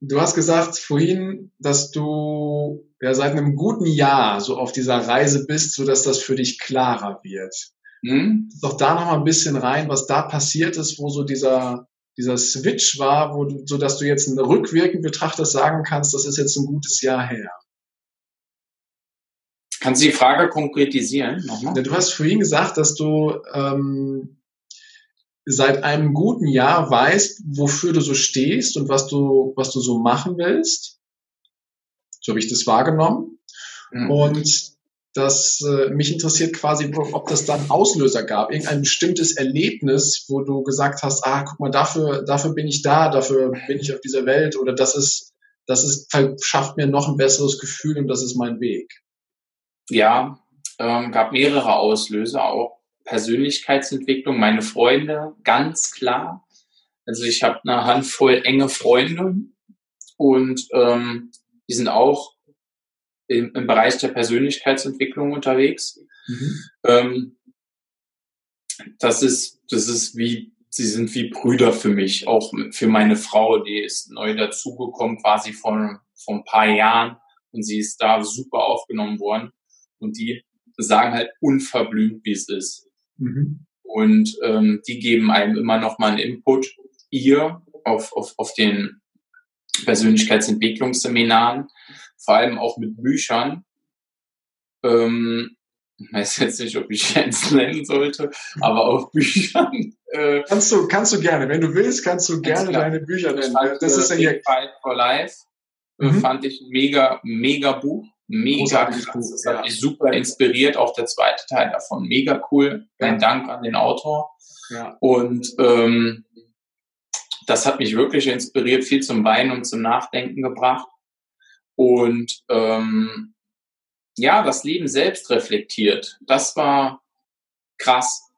du hast gesagt vorhin, dass du ja seit einem guten Jahr so auf dieser Reise bist, so dass das für dich klarer wird. Hm? Doch da noch mal ein bisschen rein, was da passiert ist, wo so dieser dieser Switch war, wo du, so dass du jetzt rückwirkend betrachtet sagen kannst, das ist jetzt ein gutes Jahr her. Kannst du die Frage konkretisieren? Ja, du hast vorhin gesagt, dass du ähm, seit einem guten Jahr weißt, wofür du so stehst und was du, was du so machen willst. So habe ich das wahrgenommen. Mhm. Und dass äh, mich interessiert quasi, ob das dann Auslöser gab, irgendein bestimmtes Erlebnis, wo du gesagt hast, ah, guck mal, dafür, dafür bin ich da, dafür bin ich auf dieser Welt oder das ist, das ist, verschafft mir noch ein besseres Gefühl und das ist mein Weg. Ja, ähm, gab mehrere Auslöser, auch Persönlichkeitsentwicklung, meine Freunde, ganz klar. Also ich habe eine Handvoll enge Freunde und ähm, die sind auch im, im Bereich der Persönlichkeitsentwicklung unterwegs. Mhm. Ähm, das ist, das ist wie, sie sind wie Brüder für mich, auch für meine Frau, die ist neu dazugekommen, quasi vor, vor ein paar Jahren und sie ist da super aufgenommen worden und die sagen halt unverblümt, wie es ist. Mhm. Und ähm, die geben einem immer noch mal einen Input. Ihr auf, auf, auf den Persönlichkeitsentwicklungsseminaren vor allem auch mit Büchern. Ähm, ich weiß jetzt nicht, ob ich jetzt nennen sollte, aber auch Büchern. Äh, kannst du, kannst du gerne, wenn du willst, kannst du gerne deine Bücher nennen. Fand, das ist ja hier. Fight for Life äh, mhm. fand ich ein mega, mega Buch. Mega krass. Das hat mich super inspiriert. Auch der zweite Teil davon. Mega cool. Mein. Dank an den Autor. Ja. Und ähm, das hat mich wirklich inspiriert, viel zum Weinen und zum Nachdenken gebracht und ähm, ja, das Leben selbst reflektiert. Das war krass.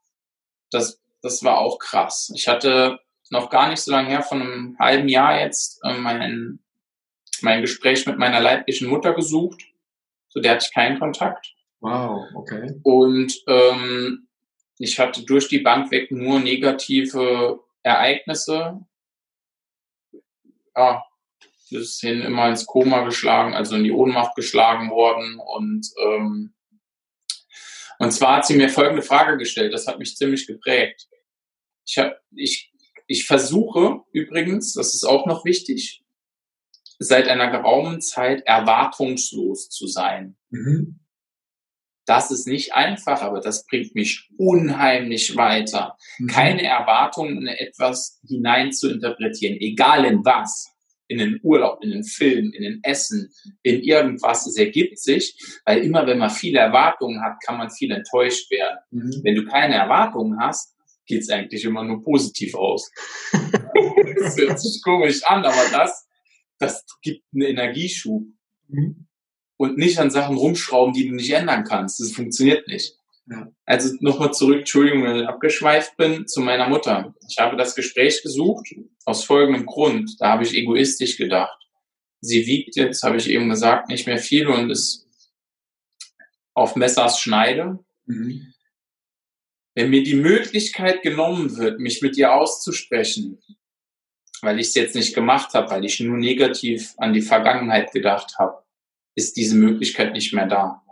Das, das war auch krass. Ich hatte noch gar nicht so lange her, von einem halben Jahr jetzt, äh, mein, mein Gespräch mit meiner leiblichen Mutter gesucht. Zu der hatte ich keinen Kontakt. Wow, okay. Und ähm, ich hatte durch die Bank weg nur negative Ereignisse. Ja, bis hin immer ins Koma geschlagen, also in die Ohnmacht geschlagen worden. Und, ähm, und zwar hat sie mir folgende Frage gestellt, das hat mich ziemlich geprägt. Ich, hab, ich, ich versuche übrigens, das ist auch noch wichtig, seit einer geraumen Zeit erwartungslos zu sein. Mhm. Das ist nicht einfach, aber das bringt mich unheimlich weiter. Mhm. Keine Erwartungen in etwas hinein zu interpretieren, egal in was in den Urlaub, in den Film, in den Essen, in irgendwas. Es ergibt sich, weil immer wenn man viele Erwartungen hat, kann man viel enttäuscht werden. Mhm. Wenn du keine Erwartungen hast, geht es eigentlich immer nur positiv aus. das hört sich komisch an, aber das, das gibt einen Energieschub. Mhm. Und nicht an Sachen rumschrauben, die du nicht ändern kannst. Das funktioniert nicht. Ja. Also nochmal zurück, Entschuldigung, wenn ich abgeschweift bin, zu meiner Mutter. Ich habe das Gespräch gesucht aus folgendem Grund. Da habe ich egoistisch gedacht. Sie wiegt jetzt, habe ich eben gesagt, nicht mehr viel und ist auf Messers Schneide. Mhm. Wenn mir die Möglichkeit genommen wird, mich mit ihr auszusprechen, weil ich es jetzt nicht gemacht habe, weil ich nur negativ an die Vergangenheit gedacht habe, ist diese Möglichkeit nicht mehr da.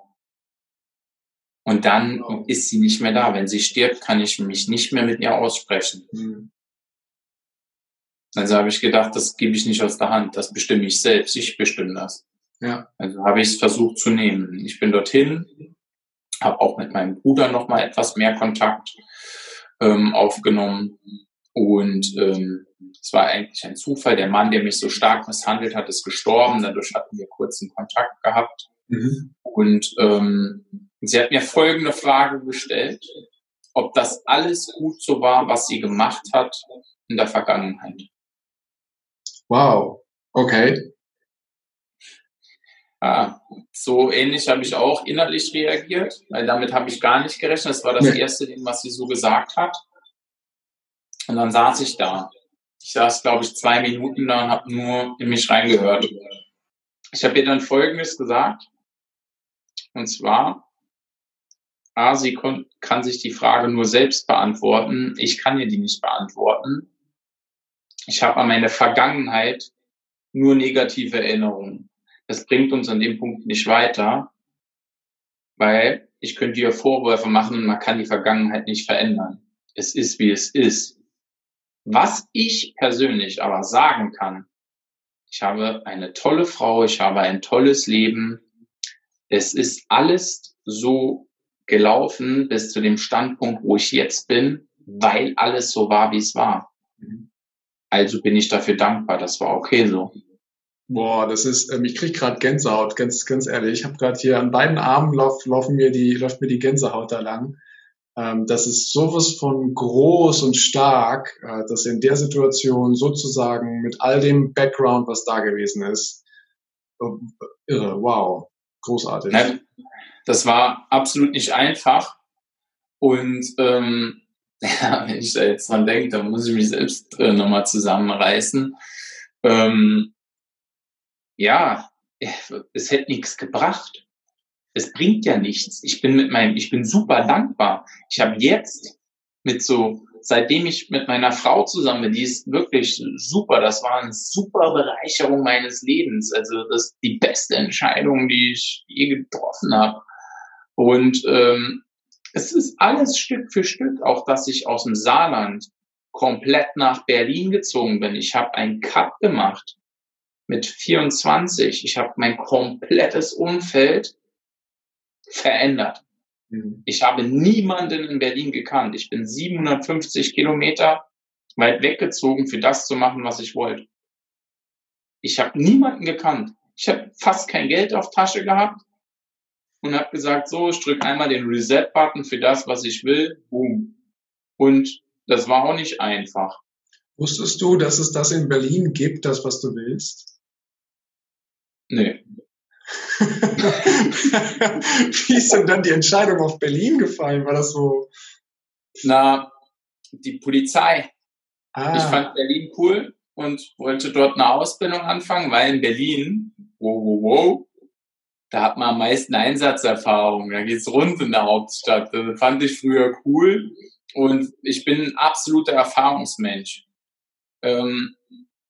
Und dann ist sie nicht mehr da. Wenn sie stirbt, kann ich mich nicht mehr mit ihr aussprechen. Mhm. Also habe ich gedacht, das gebe ich nicht aus der Hand, das bestimme ich selbst, ich bestimme das. Ja. Also habe ich es versucht zu nehmen. Ich bin dorthin, habe auch mit meinem Bruder noch mal etwas mehr Kontakt ähm, aufgenommen und ähm, es war eigentlich ein Zufall. Der Mann, der mich so stark misshandelt hat, ist gestorben. Dadurch hatten wir kurzen Kontakt gehabt. Mhm. Und ähm, sie hat mir folgende Frage gestellt, ob das alles gut so war, was sie gemacht hat in der Vergangenheit. Wow, okay. Ah, so ähnlich habe ich auch innerlich reagiert, weil damit habe ich gar nicht gerechnet. Das war das nee. erste Ding, was sie so gesagt hat. Und dann saß ich da. Ich saß, glaube ich, zwei Minuten da und habe nur in mich reingehört. Ich habe ihr dann Folgendes gesagt. Und zwar, A, sie kann sich die Frage nur selbst beantworten. Ich kann ihr die nicht beantworten. Ich habe an meine Vergangenheit nur negative Erinnerungen. Das bringt uns an dem Punkt nicht weiter, weil ich könnte dir Vorwürfe machen, man kann die Vergangenheit nicht verändern. Es ist, wie es ist. Was ich persönlich aber sagen kann, ich habe eine tolle Frau, ich habe ein tolles Leben. Es ist alles so gelaufen bis zu dem Standpunkt, wo ich jetzt bin, weil alles so war, wie es war. Also bin ich dafür dankbar, das war okay so. Boah, das ist, ähm, ich krieg gerade Gänsehaut, ganz, ganz ehrlich. Ich habe gerade hier an beiden Armen lauf, laufen mir die, läuft mir die Gänsehaut da lang. Ähm, das ist sowas von groß und stark, äh, dass in der Situation sozusagen mit all dem Background, was da gewesen ist, äh, irre, wow, großartig. Das war absolut nicht einfach. Und ähm, ja, wenn ich da jetzt dran denke, dann muss ich mich selbst äh, nochmal zusammenreißen. Ähm, ja, es hätte nichts gebracht. Es bringt ja nichts. Ich bin mit meinem, ich bin super dankbar. Ich habe jetzt mit so, seitdem ich mit meiner Frau zusammen bin, die ist wirklich super. Das war eine super Bereicherung meines Lebens. Also das ist die beste Entscheidung, die ich je getroffen habe. Und ähm, es ist alles Stück für Stück, auch dass ich aus dem Saarland komplett nach Berlin gezogen bin. Ich habe einen Cut gemacht mit 24. Ich habe mein komplettes Umfeld verändert. Mhm. Ich habe niemanden in Berlin gekannt. Ich bin 750 Kilometer weit weggezogen, für das zu machen, was ich wollte. Ich habe niemanden gekannt. Ich habe fast kein Geld auf Tasche gehabt und habe gesagt, so, ich drücke einmal den Reset-Button für das, was ich will. Boom. Und das war auch nicht einfach. Wusstest du, dass es das in Berlin gibt, das, was du willst? Nee. Wie ist denn dann die Entscheidung auf Berlin gefallen? War das so? Na, die Polizei. Ah. Ich fand Berlin cool und wollte dort eine Ausbildung anfangen, weil in Berlin, wow, wow, wow, da hat man am meisten Einsatzerfahrung. Da geht's rund in der Hauptstadt. Das fand ich früher cool und ich bin ein absoluter Erfahrungsmensch. Ähm,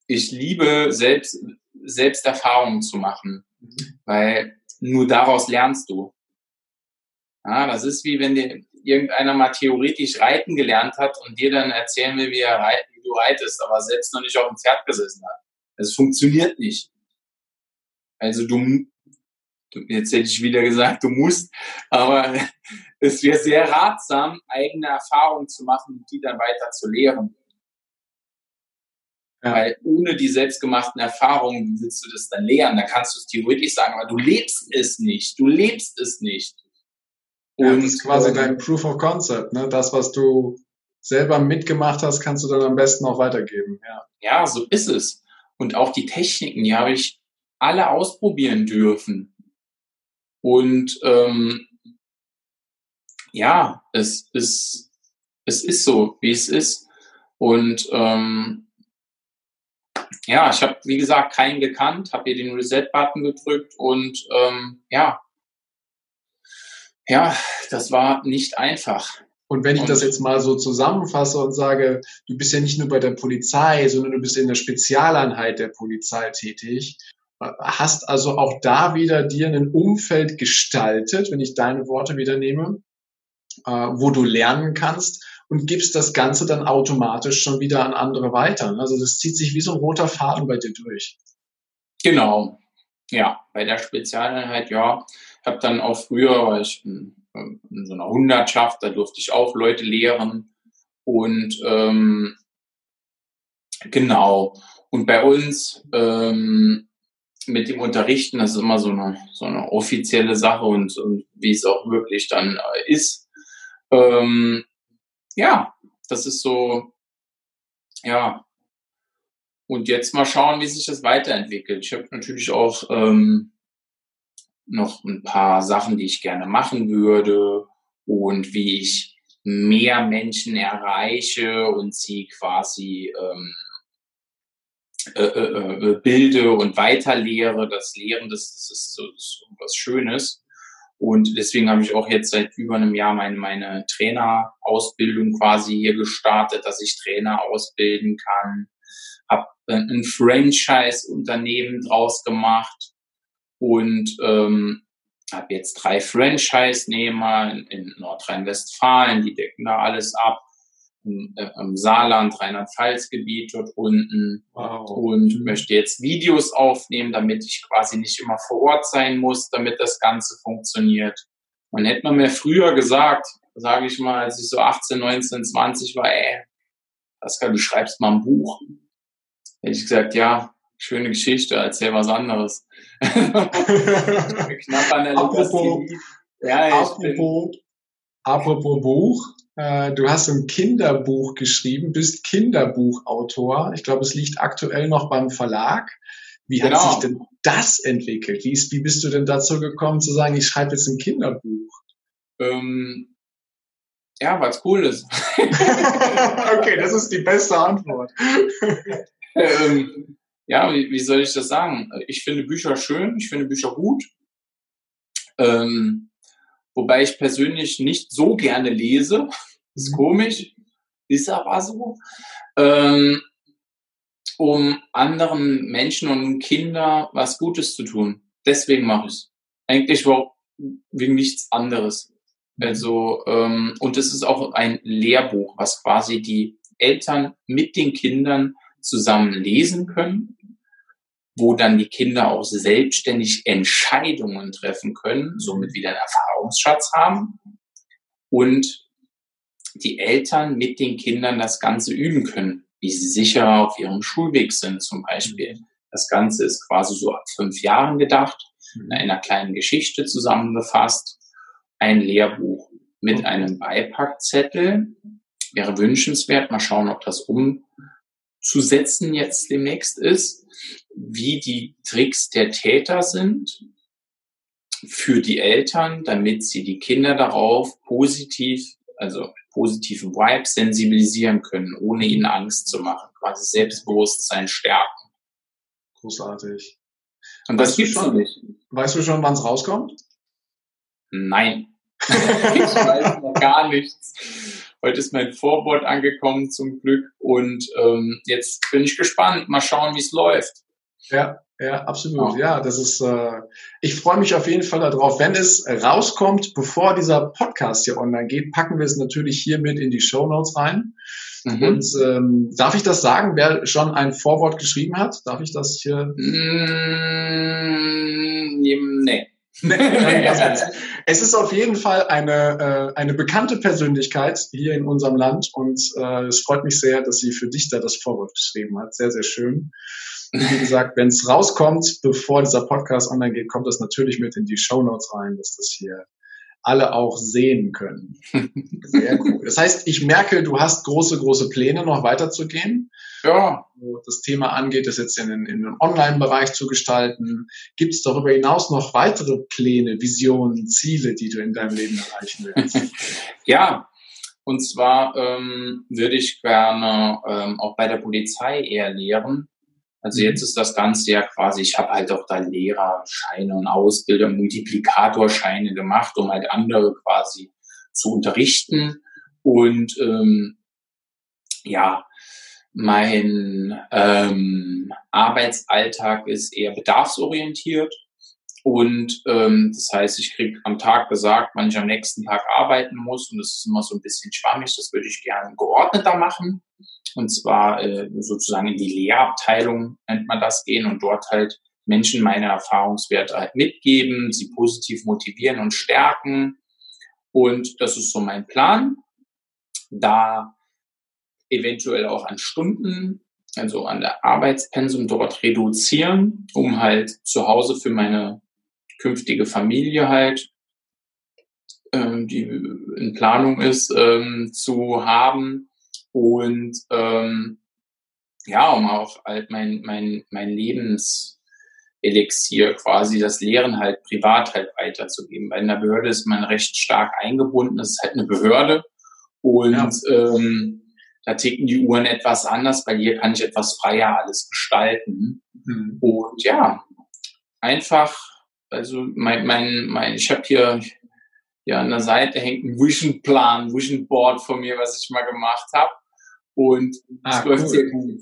ich liebe selbst selbst Erfahrungen zu machen. Weil nur daraus lernst du. Ja, das ist wie wenn dir irgendeiner mal theoretisch reiten gelernt hat und dir dann erzählen will, wie, er reiten, wie du reitest, aber selbst noch nicht auf dem Pferd gesessen hat. Es funktioniert nicht. Also du, jetzt hätte ich wieder gesagt, du musst, aber es wäre sehr ratsam, eigene Erfahrungen zu machen und die dann weiter zu lehren. Ja. Weil ohne die selbstgemachten Erfahrungen willst du das dann lernen. Da kannst du es theoretisch sagen, aber du lebst es nicht. Du lebst es nicht. Und ja, das ist quasi ähm, dein Proof of Concept. Ne? Das, was du selber mitgemacht hast, kannst du dann am besten auch weitergeben. Ja, ja so ist es. Und auch die Techniken, die habe ich alle ausprobieren dürfen. Und ähm, ja, es ist, es ist so, wie es ist. Und ähm, ja, ich habe, wie gesagt, keinen gekannt, habe hier den Reset-Button gedrückt und ähm, ja, ja, das war nicht einfach. Und wenn ich und, das jetzt mal so zusammenfasse und sage, du bist ja nicht nur bei der Polizei, sondern du bist in der Spezialeinheit der Polizei tätig, hast also auch da wieder dir ein Umfeld gestaltet, wenn ich deine Worte wieder nehme, äh, wo du lernen kannst und gibst das Ganze dann automatisch schon wieder an andere weiter. Also das zieht sich wie so ein roter Faden bei dir durch. Genau. Ja, bei der Spezialeinheit, ja. Ich habe dann auch früher, war ich in, in, so einer Hundertschaft, da durfte ich auch Leute lehren. Und ähm, genau. Und bei uns ähm, mit dem Unterrichten, das ist immer so eine, so eine offizielle Sache und, und wie es auch wirklich dann äh, ist. Ähm, ja, das ist so, ja. Und jetzt mal schauen, wie sich das weiterentwickelt. Ich habe natürlich auch ähm, noch ein paar Sachen, die ich gerne machen würde und wie ich mehr Menschen erreiche und sie quasi ähm, äh, äh, äh bilde und weiterlehre. Das Lehren, das, das ist so, was Schönes. Und deswegen habe ich auch jetzt seit über einem Jahr meine, meine Trainerausbildung quasi hier gestartet, dass ich Trainer ausbilden kann. habe ein Franchise-Unternehmen draus gemacht und ähm, habe jetzt drei Franchise-Nehmer in, in Nordrhein-Westfalen, die decken da alles ab. Im, äh, im Saarland, Rheinland-Pfalz-Gebiet dort unten wow. und möchte jetzt Videos aufnehmen, damit ich quasi nicht immer vor Ort sein muss, damit das Ganze funktioniert. Man hätte man mir früher gesagt, sage ich mal, als ich so 18, 19, 20 war, ey, Pascal, du schreibst mal ein Buch. Hätte ich gesagt, ja, schöne Geschichte, erzähl was anderes. Knapp an der apropos, ja, apropos, apropos Buch, äh, du hast ein Kinderbuch geschrieben, bist Kinderbuchautor. Ich glaube, es liegt aktuell noch beim Verlag. Wie hat genau. sich denn das entwickelt? Wie, ist, wie bist du denn dazu gekommen zu sagen, ich schreibe jetzt ein Kinderbuch? Ähm, ja, weil es cool ist. okay, das ist die beste Antwort. ähm, ja, wie, wie soll ich das sagen? Ich finde Bücher schön, ich finde Bücher gut. Ähm, wobei ich persönlich nicht so gerne lese. Ist mhm. komisch, ist aber so. Ähm, um anderen Menschen und Kindern was Gutes zu tun. Deswegen mache ich es. Eigentlich wegen nichts anderes. Also, ähm, und es ist auch ein Lehrbuch, was quasi die Eltern mit den Kindern zusammen lesen können, wo dann die Kinder auch selbstständig Entscheidungen treffen können, somit wieder einen Erfahrungsschatz haben und die Eltern mit den Kindern das Ganze üben können, wie sie sicher auf ihrem Schulweg sind zum Beispiel. Das Ganze ist quasi so ab fünf Jahren gedacht, in einer kleinen Geschichte zusammengefasst ein Lehrbuch mit einem Beipackzettel. Wäre wünschenswert. Mal schauen, ob das umzusetzen jetzt demnächst ist, wie die Tricks der Täter sind für die Eltern, damit sie die Kinder darauf positiv, also positiven Vibes sensibilisieren können, ohne ihnen Angst zu machen, quasi Selbstbewusstsein stärken. Großartig. Und das gibt's schon nicht. Weißt du schon, wann es rauskommt? Nein. ich weiß noch gar nichts. Heute ist mein Vorwort angekommen zum Glück und ähm, jetzt bin ich gespannt. Mal schauen, wie es läuft. Ja, ja, absolut. Ja, das ist. Äh, ich freue mich auf jeden Fall darauf. Wenn es rauskommt, bevor dieser Podcast hier online geht, packen wir es natürlich hier mit in die Show Notes rein. Mhm. Und ähm, darf ich das sagen, wer schon ein Vorwort geschrieben hat? Darf ich das hier? Mm, nee. es ist auf jeden Fall eine, äh, eine bekannte Persönlichkeit hier in unserem Land und äh, es freut mich sehr, dass sie für dich da das Vorwort geschrieben hat. Sehr, sehr schön. Wie gesagt, wenn es rauskommt, bevor dieser Podcast online geht, kommt das natürlich mit in die Show Notes rein, dass das hier alle auch sehen können. Sehr cool. Das heißt, ich merke, du hast große, große Pläne, noch weiterzugehen. Ja. Wo das Thema angeht, das jetzt in, in den Online-Bereich zu gestalten. Gibt es darüber hinaus noch weitere Pläne, Visionen, Ziele, die du in deinem Leben erreichen willst? ja, und zwar ähm, würde ich gerne ähm, auch bei der Polizei eher lehren. Also jetzt mhm. ist das Ganze ja quasi, ich habe halt auch da Lehrerscheine und Ausbilder, Multiplikatorscheine gemacht, um halt andere quasi zu unterrichten. Und ähm, ja, mein ähm, Arbeitsalltag ist eher bedarfsorientiert. Und ähm, das heißt, ich kriege am Tag gesagt, wann ich am nächsten Tag arbeiten muss. Und das ist immer so ein bisschen schwammig. Das würde ich gerne geordneter machen. Und zwar äh, sozusagen in die Lehrabteilung nennt man das gehen und dort halt Menschen meine Erfahrungswerte halt mitgeben, sie positiv motivieren und stärken. Und das ist so mein Plan. Da eventuell auch an Stunden, also an der Arbeitspensum dort reduzieren, um halt zu Hause für meine künftige Familie halt, ähm, die in Planung ist, ähm, zu haben und ähm, ja, um auch halt mein, mein, mein Lebenselixier quasi das Lehren halt privat halt weiterzugeben. Weil in der Behörde ist man recht stark eingebunden, es ist halt eine Behörde und ja. ähm, da ticken die Uhren etwas anders, weil hier kann ich etwas freier alles gestalten. Mhm. Und ja, einfach, also mein, mein, mein ich habe hier, hier an der Seite hängt ein Vision Plan, Vision Board von mir, was ich mal gemacht habe. Und ah, es läuft cool. sehr gut.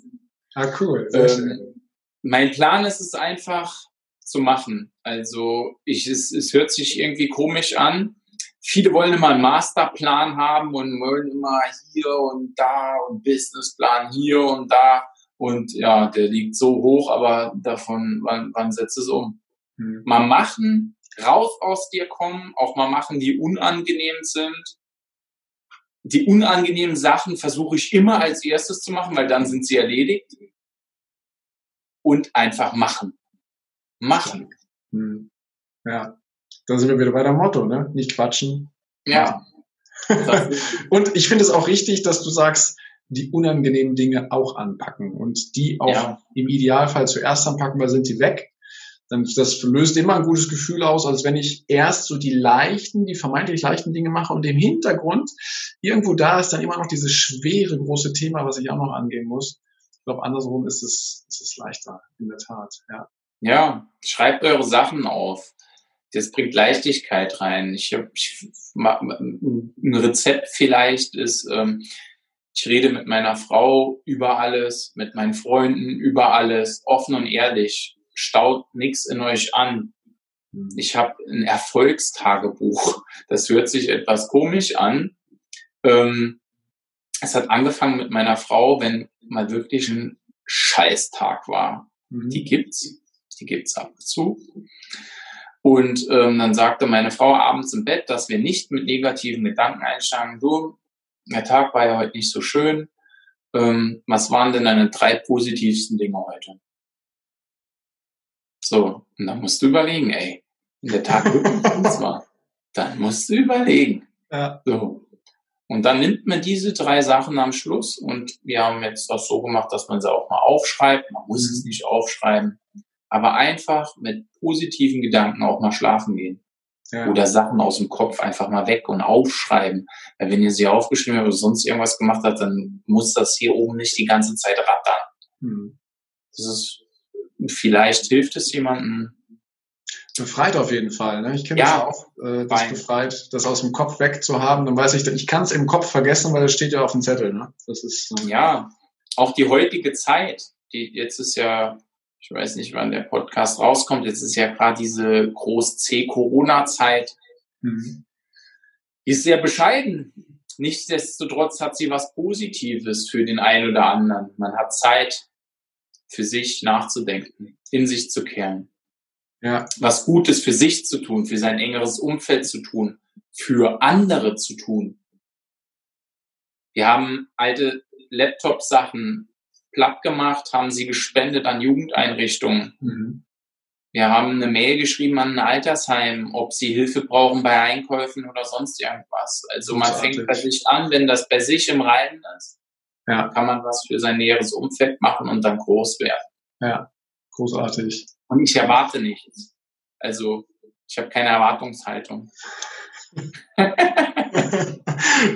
Ah, cool. Ähm, mein Plan ist es einfach zu machen. Also ich, es, es hört sich irgendwie komisch an. Viele wollen immer einen Masterplan haben und wollen immer hier und da und Businessplan hier und da. Und ja, der liegt so hoch, aber davon, wann, wann setzt es um? Hm. Mal machen, raus aus dir kommen, auch mal machen, die unangenehm sind. Die unangenehmen Sachen versuche ich immer als erstes zu machen, weil dann sind sie erledigt. Und einfach machen. Machen. Hm. Ja, dann sind wir wieder bei der Motto, ne? Nicht quatschen. Ja. und ich finde es auch richtig, dass du sagst, die unangenehmen Dinge auch anpacken und die auch ja. im Idealfall zuerst anpacken, weil sind die weg. Dann, das löst immer ein gutes Gefühl aus, als wenn ich erst so die leichten, die vermeintlich leichten Dinge mache und im Hintergrund irgendwo da ist dann immer noch dieses schwere, große Thema, was ich auch noch angehen muss. Ich glaube, andersrum ist es, ist es leichter, in der Tat, ja. Ja, schreibt eure Sachen auf. Das bringt Leichtigkeit rein. Ich habe ein Rezept vielleicht ist, ähm, ich rede mit meiner Frau über alles, mit meinen Freunden über alles, offen und ehrlich. Staut nichts in euch an. Mhm. Ich habe ein Erfolgstagebuch. Das hört sich etwas komisch an. Ähm, es hat angefangen mit meiner Frau, wenn mal wirklich ein Scheißtag war. Mhm. Die gibt's, die gibt's ab und zu. Und ähm, dann sagte meine Frau abends im Bett, dass wir nicht mit negativen Gedanken einsteigen. Du, der Tag war ja heute nicht so schön. Ähm, was waren denn deine drei positivsten Dinge heute? So, und dann musst du überlegen, ey, wenn der Tag wirklich war, dann musst du überlegen. Ja. So. Und dann nimmt man diese drei Sachen am Schluss und wir haben jetzt das so gemacht, dass man sie auch mal aufschreibt. Man muss es mhm. nicht aufschreiben, aber einfach mit positiven Gedanken auch mal schlafen gehen. Ja. Oder Sachen aus dem Kopf einfach mal weg und aufschreiben. Weil wenn ihr sie aufgeschrieben habt oder sonst irgendwas gemacht habt, dann muss das hier oben nicht die ganze Zeit rattern. Hm. Das ist, vielleicht hilft es jemandem. Befreit auf jeden Fall. Ne? Ich kenne ja, das auch, äh, das befreit, das aus dem Kopf wegzuhaben. Dann weiß ich, ich kann es im Kopf vergessen, weil es steht ja auf dem Zettel. Ne? Das ist äh, ja auch die heutige Zeit. Die jetzt ist ja ich weiß nicht, wann der Podcast rauskommt. Jetzt ist ja gerade diese Groß-C-Corona-Zeit. Mhm. Die ist sehr bescheiden. Nichtsdestotrotz hat sie was Positives für den einen oder anderen. Man hat Zeit, für sich nachzudenken, in sich zu kehren. Ja. Was Gutes für sich zu tun, für sein engeres Umfeld zu tun, für andere zu tun. Wir haben alte Laptop-Sachen platt gemacht, haben sie gespendet an Jugendeinrichtungen. Mhm. Wir haben eine Mail geschrieben an ein Altersheim, ob sie Hilfe brauchen bei Einkäufen oder sonst irgendwas. Also man fängt bei sich an, wenn das bei sich im Reinen ist, ja. kann man was für sein näheres Umfeld machen und dann groß werden. Ja, großartig. Und ich erwarte nichts. Also ich habe keine Erwartungshaltung.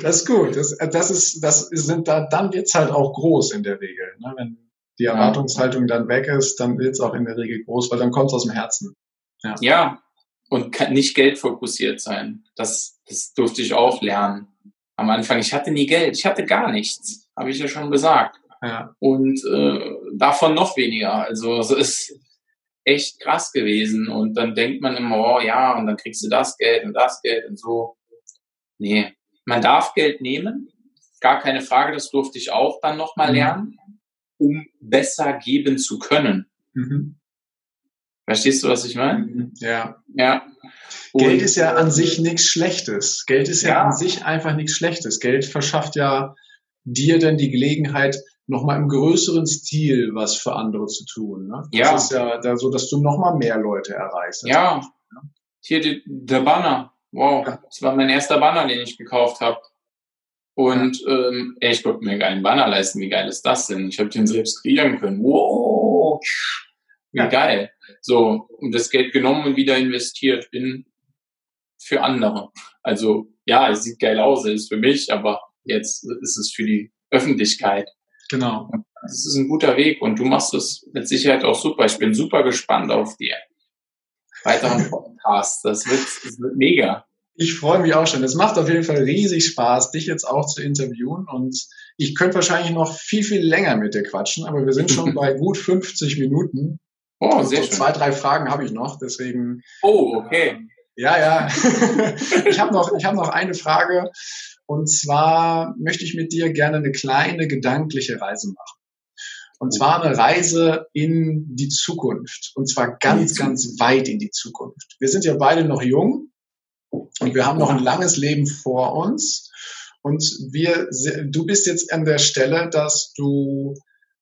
das ist gut. Das, das ist, das sind da, dann wird's halt auch groß in der Regel. Ne? Wenn die Erwartungshaltung dann weg ist, dann wird's auch in der Regel groß, weil dann kommt's aus dem Herzen. Ja. ja. Und kann nicht Geld fokussiert sein. Das, das durfte ich auch lernen. Am Anfang, ich hatte nie Geld, ich hatte gar nichts, habe ich ja schon gesagt. Ja. Und äh, davon noch weniger. Also es ist echt krass gewesen. Und dann denkt man immer, oh ja, und dann kriegst du das Geld und das Geld und so. Nee, man darf Geld nehmen, gar keine Frage, das durfte ich auch dann nochmal mhm. lernen, um besser geben zu können. Mhm. Verstehst du, was ich meine? Mhm. Ja. Ja. Und Geld ist ja an sich nichts Schlechtes. Geld ist ja, ja an sich einfach nichts Schlechtes. Geld verschafft ja dir denn die Gelegenheit, nochmal im größeren Stil was für andere zu tun. Ne? Das ja. ist ja da so, dass du nochmal mehr Leute erreichst. Ja. Hier die, der Banner. Wow, das war mein erster Banner, den ich gekauft habe. Und ähm, ey, ich konnte mir keinen Banner leisten. Wie geil ist das denn? Ich habe den selbst kreieren können. Wow, wie ja. geil. So, und das Geld genommen und wieder investiert in für andere. Also ja, es sieht geil aus, es ist für mich, aber jetzt ist es für die Öffentlichkeit. Genau. Das ist ein guter Weg und du machst es mit Sicherheit auch super. Ich bin super gespannt auf die weiteren Podcasts. Das wird, das wird mega. Ich freue mich auch schon. Es macht auf jeden Fall riesig Spaß, dich jetzt auch zu interviewen. Und ich könnte wahrscheinlich noch viel, viel länger mit dir quatschen, aber wir sind schon bei gut 50 Minuten. Oh, also sehr so schön. Zwei, drei Fragen habe ich noch, deswegen. Oh, okay. Ja, ja. ich habe noch, ich habe noch eine Frage. Und zwar möchte ich mit dir gerne eine kleine gedankliche Reise machen. Und zwar eine Reise in die Zukunft. Und zwar ganz, ganz weit in die Zukunft. Wir sind ja beide noch jung und wir haben noch ein langes Leben vor uns. Und wir, du bist jetzt an der Stelle, dass du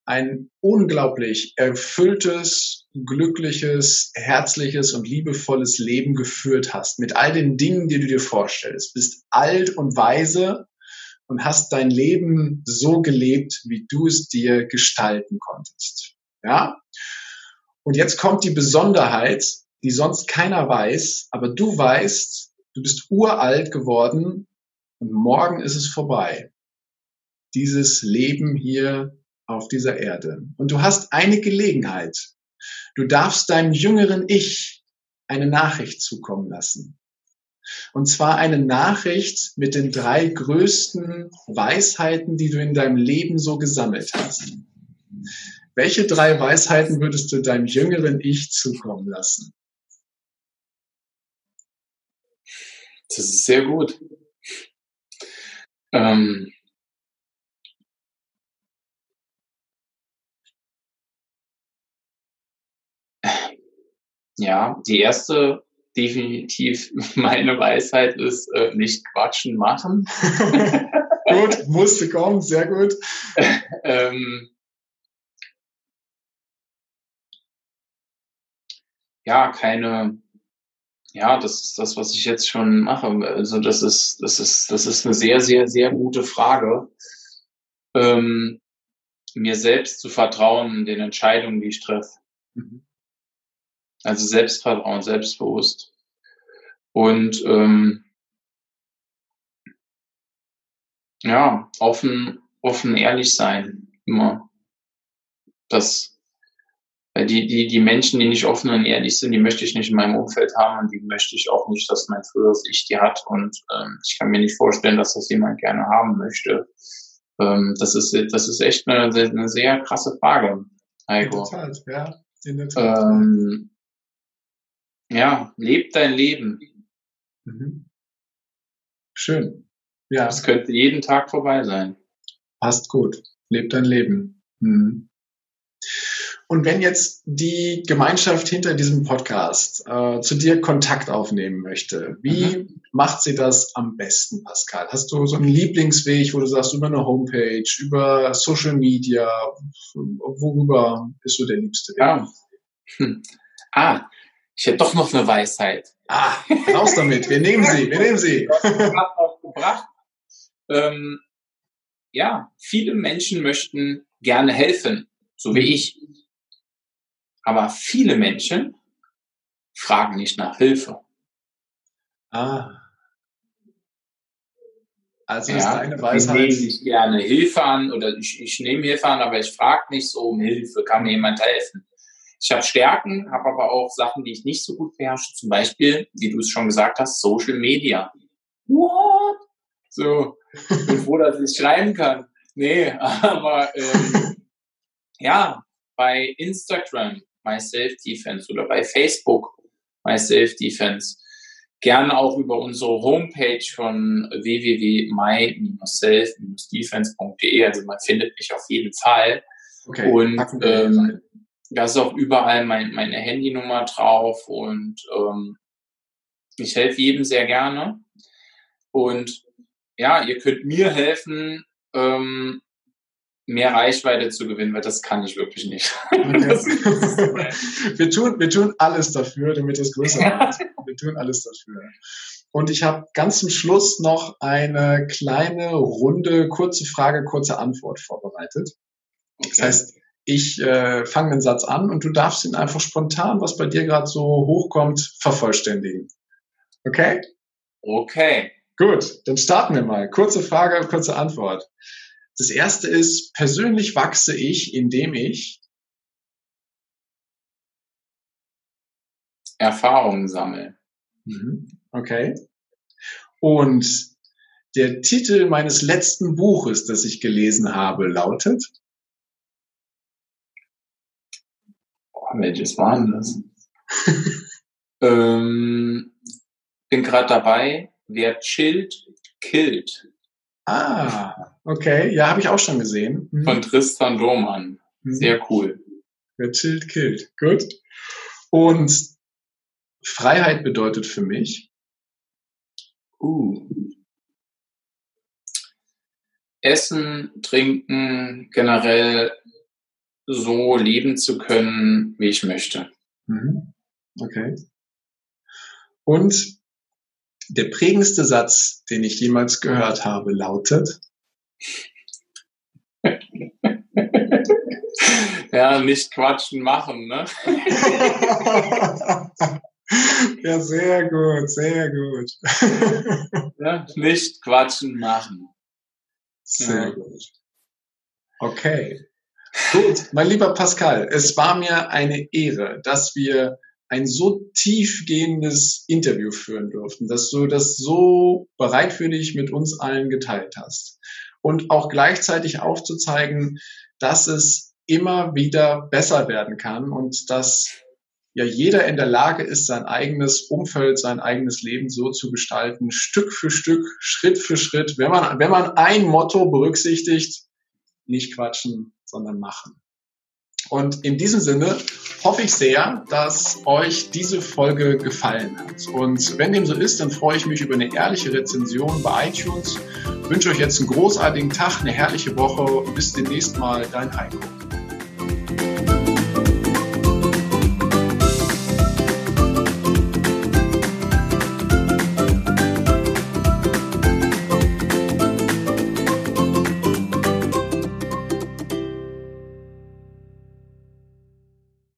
ein unglaublich erfülltes, glückliches, herzliches und liebevolles Leben geführt hast. Mit all den Dingen, die du dir vorstellst. Bist alt und weise und hast dein Leben so gelebt, wie du es dir gestalten konntest. Ja? Und jetzt kommt die Besonderheit, die sonst keiner weiß, aber du weißt, du bist uralt geworden und morgen ist es vorbei. Dieses Leben hier auf dieser Erde. Und du hast eine Gelegenheit. Du darfst deinem jüngeren Ich eine Nachricht zukommen lassen. Und zwar eine Nachricht mit den drei größten Weisheiten, die du in deinem Leben so gesammelt hast. Welche drei Weisheiten würdest du deinem jüngeren Ich zukommen lassen? Das ist sehr gut. Ähm ja, die erste definitiv meine Weisheit ist, äh, nicht quatschen machen. gut, musste kommen, sehr gut. ähm, ja, keine, ja, das ist das, was ich jetzt schon mache. Also das ist, das ist, das ist eine sehr, sehr, sehr gute Frage. Ähm, mir selbst zu vertrauen in den Entscheidungen, die ich treffe. Mhm. Also Selbstvertrauen, selbstbewusst. Und ähm, ja, offen, offen, ehrlich sein, immer. Das, weil die, die, die Menschen, die nicht offen und ehrlich sind, die möchte ich nicht in meinem Umfeld haben und die möchte ich auch nicht, dass mein früheres Ich die hat. Und ähm, ich kann mir nicht vorstellen, dass das jemand gerne haben möchte. Ähm, das ist, das ist echt eine, eine sehr krasse Frage, Heiko. In der Tat, ja. In der Tat. Ähm, ja, leb dein Leben. Mhm. Schön. Ja. Es könnte jeden Tag vorbei sein. Passt gut. Leb dein Leben. Mhm. Und wenn jetzt die Gemeinschaft hinter diesem Podcast äh, zu dir Kontakt aufnehmen möchte, wie mhm. macht sie das am besten, Pascal? Hast du so einen Lieblingsweg, wo du sagst, über eine Homepage, über Social Media, worüber bist du der liebste Weg? Ja. Hm. Ah, ich hätte doch noch eine Weisheit. Ah, raus damit. Wir nehmen sie, wir nehmen sie. gebracht. Ähm, ja, viele Menschen möchten gerne helfen, so wie ich. Aber viele Menschen fragen nicht nach Hilfe. Ah. Also ist ja, deine Weisheit. Ich nehme nicht gerne Hilfe an oder ich, ich nehme Hilfe an, aber ich frage nicht so um Hilfe. Kann mir jemand helfen? Ich habe Stärken, habe aber auch Sachen, die ich nicht so gut beherrsche. Zum Beispiel, wie du es schon gesagt hast, Social Media. What? So, ich bin froh, dass ich schreiben kann. Nee, aber ähm, ja, bei Instagram My Self Defense oder bei Facebook My Self Defense. Gerne auch über unsere Homepage von www.my-self-defense.de. Also man findet mich auf jeden Fall. Okay, und ähm, da ist auch überall mein, meine Handynummer drauf und ähm, ich helfe jedem sehr gerne. Und ja, ihr könnt mir helfen, ähm, mehr Reichweite zu gewinnen, weil das kann ich wirklich nicht. Wir, tun, wir tun alles dafür, damit es größer wird. Wir tun alles dafür. Und ich habe ganz zum Schluss noch eine kleine Runde, kurze Frage, kurze Antwort vorbereitet. Okay. Das heißt, ich äh, fange den Satz an und du darfst ihn einfach spontan, was bei dir gerade so hochkommt, vervollständigen. Okay? Okay. Gut, dann starten wir mal. Kurze Frage, kurze Antwort. Das erste ist, persönlich wachse ich, indem ich Erfahrungen sammle. Mhm. Okay. Und der Titel meines letzten Buches, das ich gelesen habe, lautet? Oh, welches war denn das? ähm, bin gerade dabei. Wer chillt, killt. Ah, okay. Ja, habe ich auch schon gesehen. Mhm. Von Tristan Lohmann. Mhm. Sehr cool. Wer chillt, killt. Gut. Und Freiheit bedeutet für mich? Uh. Essen, trinken, generell so leben zu können, wie ich möchte. Mhm. Okay. Und der prägendste Satz, den ich jemals gehört habe, lautet? ja, nicht quatschen, machen, ne? ja, sehr gut, sehr gut. ja, nicht quatschen, machen. Sehr ja. gut. Okay. Gut, mein lieber Pascal, es war mir eine Ehre, dass wir ein so tiefgehendes Interview führen durften, dass du das so bereitwillig mit uns allen geteilt hast. Und auch gleichzeitig aufzuzeigen, dass es immer wieder besser werden kann und dass ja jeder in der Lage ist, sein eigenes Umfeld, sein eigenes Leben so zu gestalten, Stück für Stück, Schritt für Schritt, wenn man, wenn man ein Motto berücksichtigt, nicht quatschen, sondern machen. Und in diesem Sinne hoffe ich sehr, dass euch diese Folge gefallen hat. Und wenn dem so ist, dann freue ich mich über eine ehrliche Rezension bei iTunes. Wünsche euch jetzt einen großartigen Tag, eine herrliche Woche bis demnächst mal, dein Heiko.